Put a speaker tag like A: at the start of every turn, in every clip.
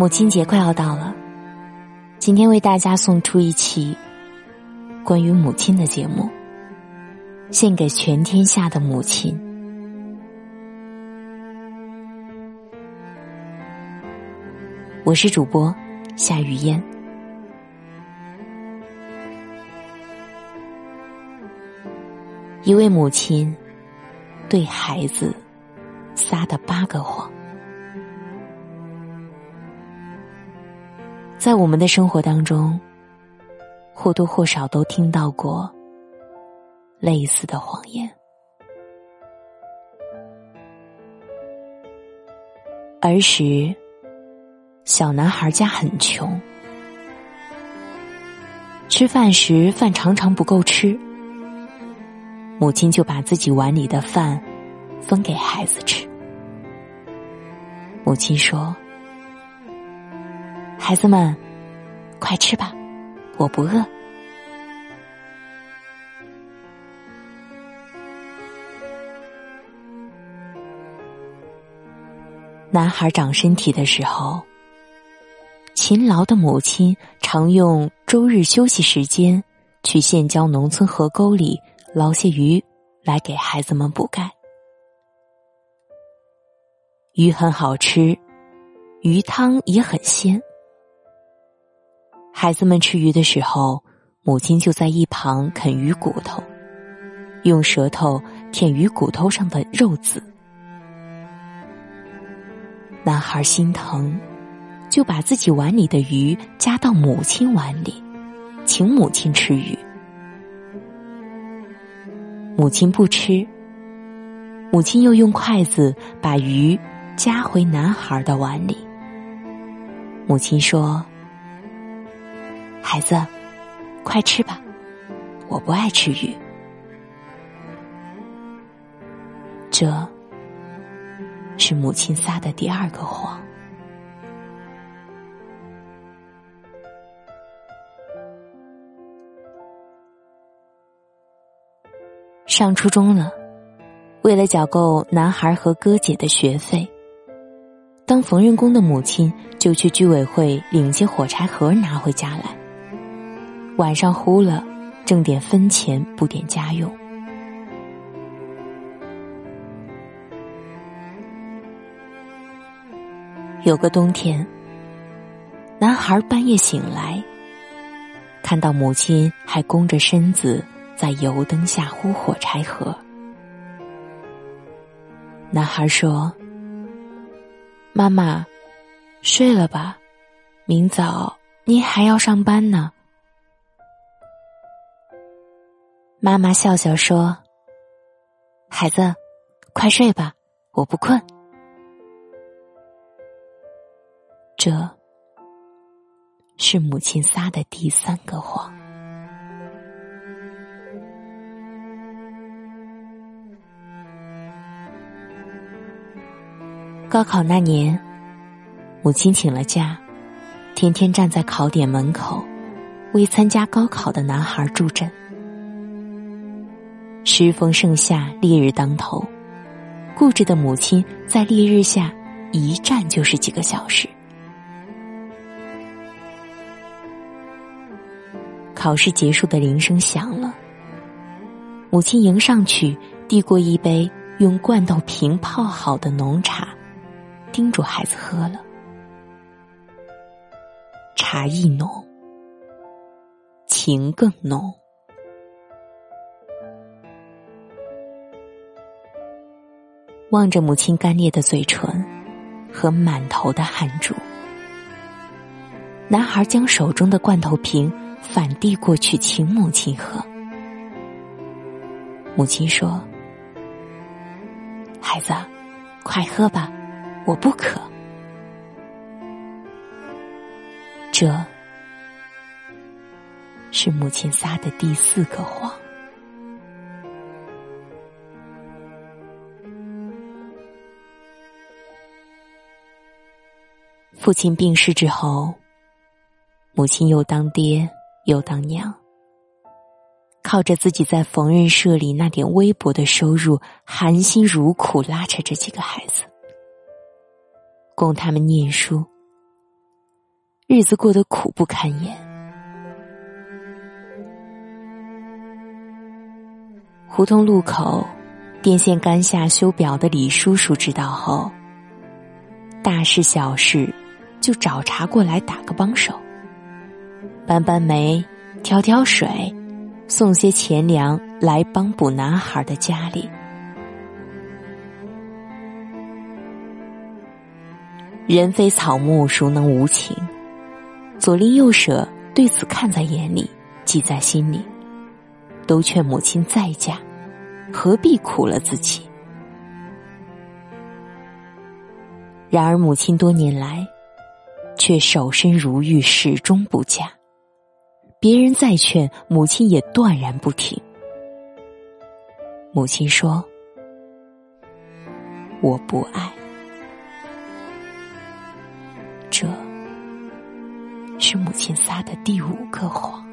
A: 母亲节快要到了，今天为大家送出一期关于母亲的节目，献给全天下的母亲。我是主播夏雨嫣。一位母亲对孩子撒的八个谎。在我们的生活当中，或多或少都听到过类似的谎言。儿时，小男孩家很穷，吃饭时饭常常不够吃，母亲就把自己碗里的饭分给孩子吃。母亲说。孩子们，快吃吧，我不饿。男孩长身体的时候，勤劳的母亲常用周日休息时间去县郊农村河沟里捞些鱼来给孩子们补钙。鱼很好吃，鱼汤也很鲜。孩子们吃鱼的时候，母亲就在一旁啃鱼骨头，用舌头舔鱼骨头上的肉籽。男孩心疼，就把自己碗里的鱼夹到母亲碗里，请母亲吃鱼。母亲不吃，母亲又用筷子把鱼夹回男孩的碗里。母亲说。孩子，快吃吧，我不爱吃鱼。这是母亲撒的第二个谎。上初中了，为了缴够男孩和哥姐的学费，当缝纫工的母亲就去居委会领些火柴盒拿回家来。晚上呼了，挣点分钱补点家用。有个冬天，男孩半夜醒来，看到母亲还弓着身子在油灯下呼火柴盒。男孩说：“妈妈，睡了吧，明早您还要上班呢。”妈妈笑笑说：“孩子，快睡吧，我不困。”这是母亲撒的第三个谎。高考那年，母亲请了假，天天站在考点门口，为参加高考的男孩助阵。时逢盛夏，烈日当头，固执的母亲在烈日下一站就是几个小时。考试结束的铃声响了，母亲迎上去，递过一杯用罐头瓶泡好的浓茶，叮嘱孩子喝了。茶意浓，情更浓。望着母亲干裂的嘴唇和满头的汗珠，男孩将手中的罐头瓶反递过去，请母亲喝。母亲说：“孩子，快喝吧，我不渴。”这是母亲撒的第四个谎。父亲病逝之后，母亲又当爹又当娘，靠着自己在缝纫社里那点微薄的收入，含辛茹苦拉扯这几个孩子，供他们念书，日子过得苦不堪言。胡同路口，电线杆下修表的李叔叔知道后，大事小事就找茬过来打个帮手，搬搬煤，挑挑水，送些钱粮来帮补男孩的家里。人非草木，孰能无情？左邻右舍对此看在眼里，记在心里，都劝母亲再嫁，何必苦了自己？然而母亲多年来却守身如玉，始终不嫁。别人再劝，母亲也断然不听。母亲说：“我不爱。”这是母亲撒的第五个谎。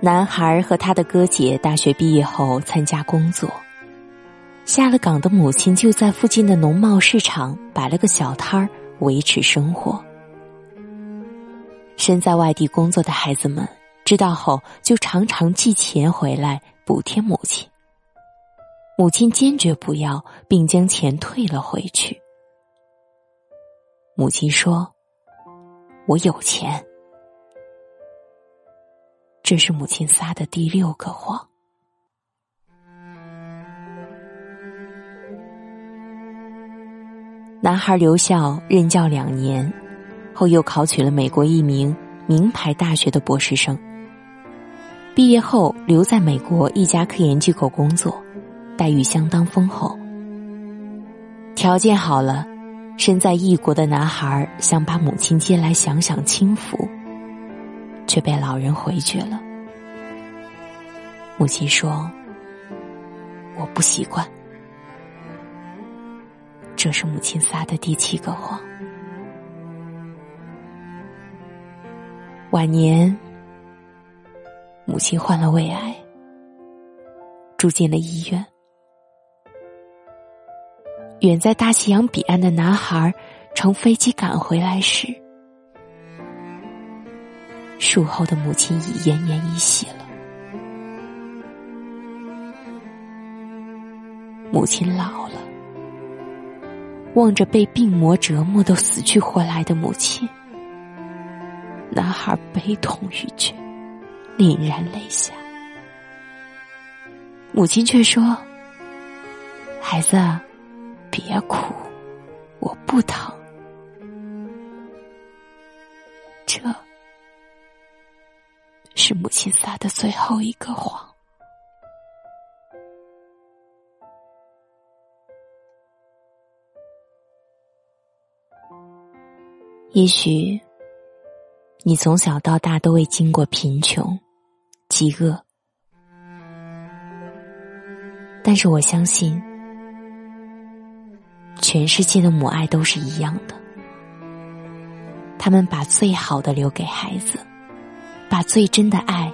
A: 男孩和他的哥姐大学毕业后参加工作，下了岗的母亲就在附近的农贸市场摆了个小摊儿维持生活。身在外地工作的孩子们知道后，就常常寄钱回来。补贴母亲，母亲坚决不要，并将钱退了回去。母亲说：“我有钱。”这是母亲撒的第六个谎。男孩留校任教两年，后又考取了美国一名名牌大学的博士生。毕业后留在美国一家科研机构工作，待遇相当丰厚。条件好了，身在异国的男孩想把母亲接来享享清福，却被老人回绝了。母亲说：“我不习惯。”这是母亲撒的第七个谎。晚年。母亲患了胃癌，住进了医院。远在大西洋彼岸的男孩乘飞机赶回来时，术后的母亲已奄奄一息了。母亲老了，望着被病魔折磨的死去活来的母亲，男孩悲痛欲绝。凛然泪下，母亲却说：“孩子，别哭，我不疼。”是母亲撒的最后一个谎。也许你从小到大都未经过贫穷。饥饿，但是我相信，全世界的母爱都是一样的。他们把最好的留给孩子，把最真的爱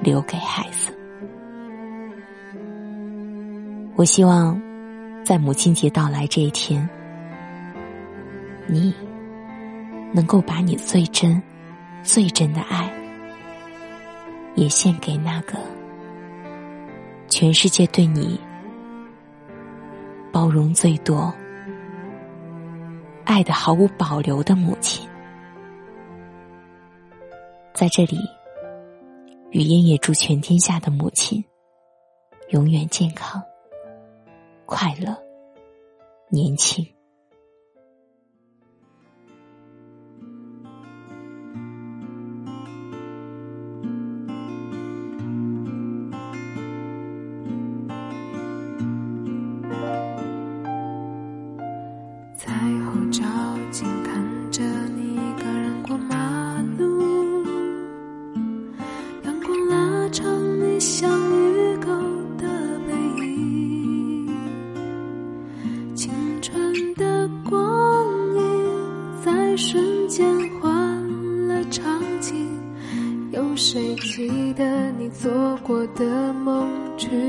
A: 留给孩子。我希望，在母亲节到来这一天，你能够把你最真、最真的爱。也献给那个全世界对你包容最多、爱的毫无保留的母亲。在这里，语音也祝全天下的母亲永远健康、快乐、年轻。
B: 在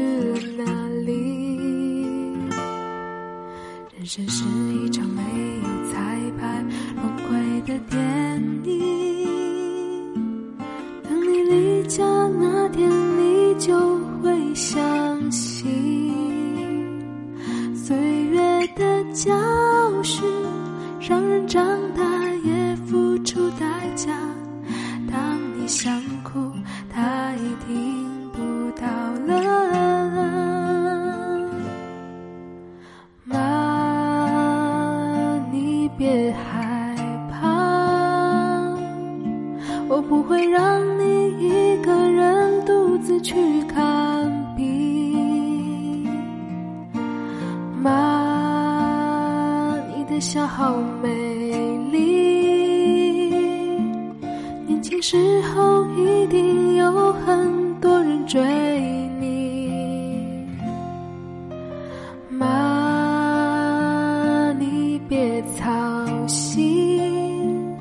B: 去了哪里？人生是一场美时候一定有很多人追你。妈，你别操心。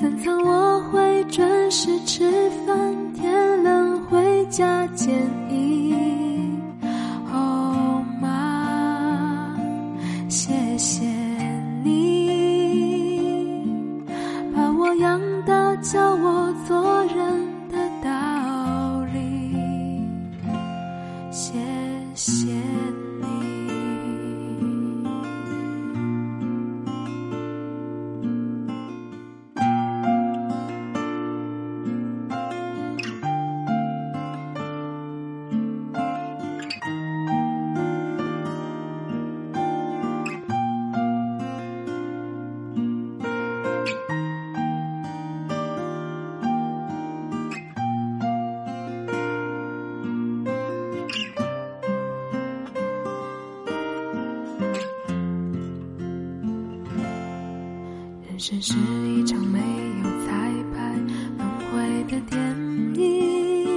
B: 三餐我会准时。吃饭，天冷回家见你。哦，妈，谢谢人生是一场没有彩排轮回的电影，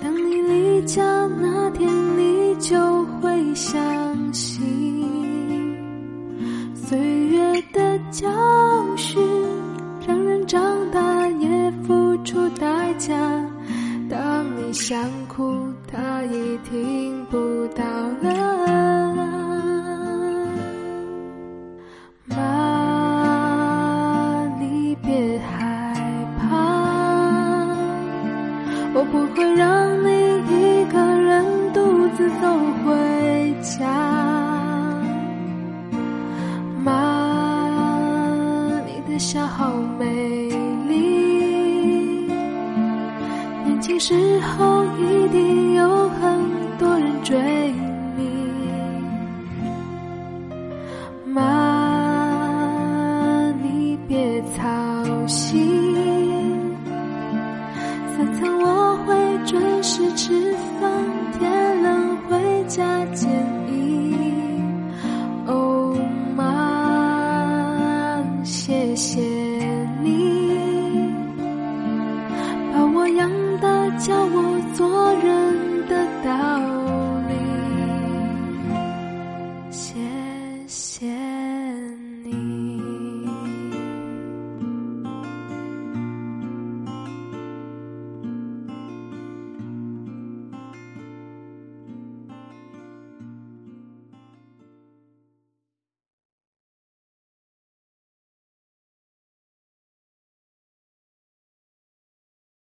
B: 当你离家那天，你就会相信，岁月的教训让人长大，也付出代价。当你想哭，他已听妈。